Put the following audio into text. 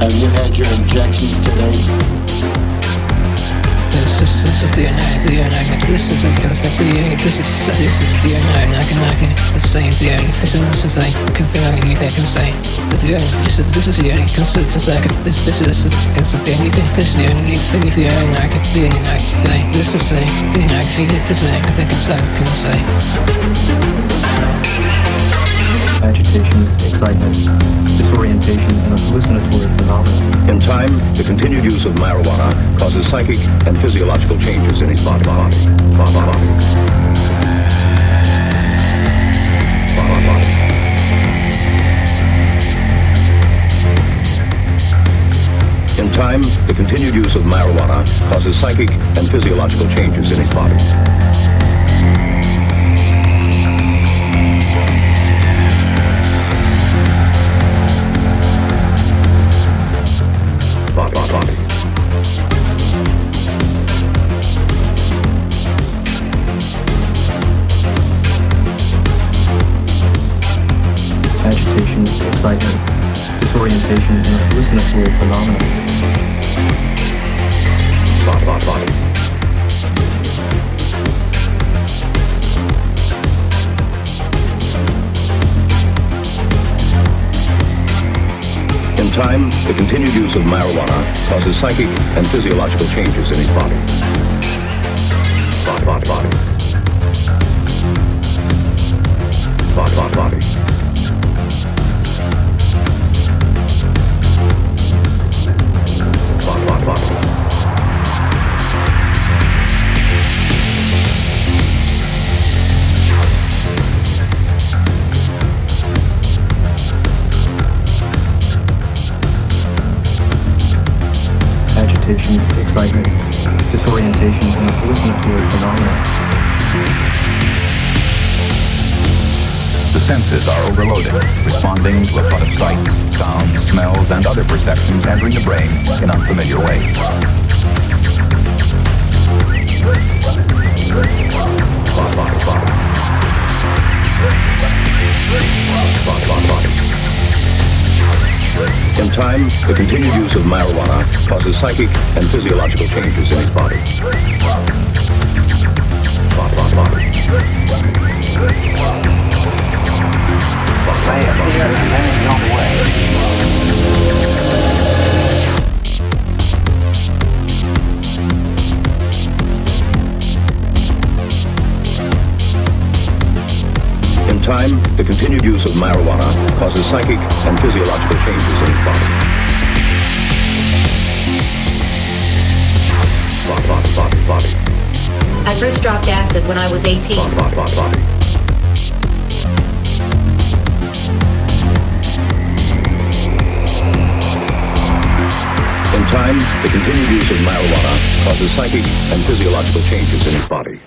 Have you had your injections today? This is this is the the this is the the this is this is the naka naka the same the this is this is like confirming anything I can say the this is this is the only consistent second this this is this is the anything this is the only thing the naka the naka this is the the naka this is the can say can say agitation, excitement, disorientation, and a hallucinatory phenomenon. In time, the continued use of marijuana causes psychic and physiological changes in his body. body, body, body. body. In time, the continued use of marijuana causes psychic and physiological changes in his body. Agitation, excitement, disorientation, and a hallucinatory phenomenon. In time, the continued use of marijuana causes psychic and physiological changes in his body, body. Excitement, disorientation, and a hallucinatory phenomenon. The senses are overloaded, responding to a flood of sights, sounds, smells, and other perceptions entering the brain in unfamiliar ways. Body, body, body. Time, the continued use of marijuana causes psychic and physiological changes in his body. Body, time, the continued use of marijuana causes psychic and physiological changes in his body. Body, body, body, body. I first dropped acid when I was 18. Body, body, body, body. In time, the continued use of marijuana causes psychic and physiological changes in his body.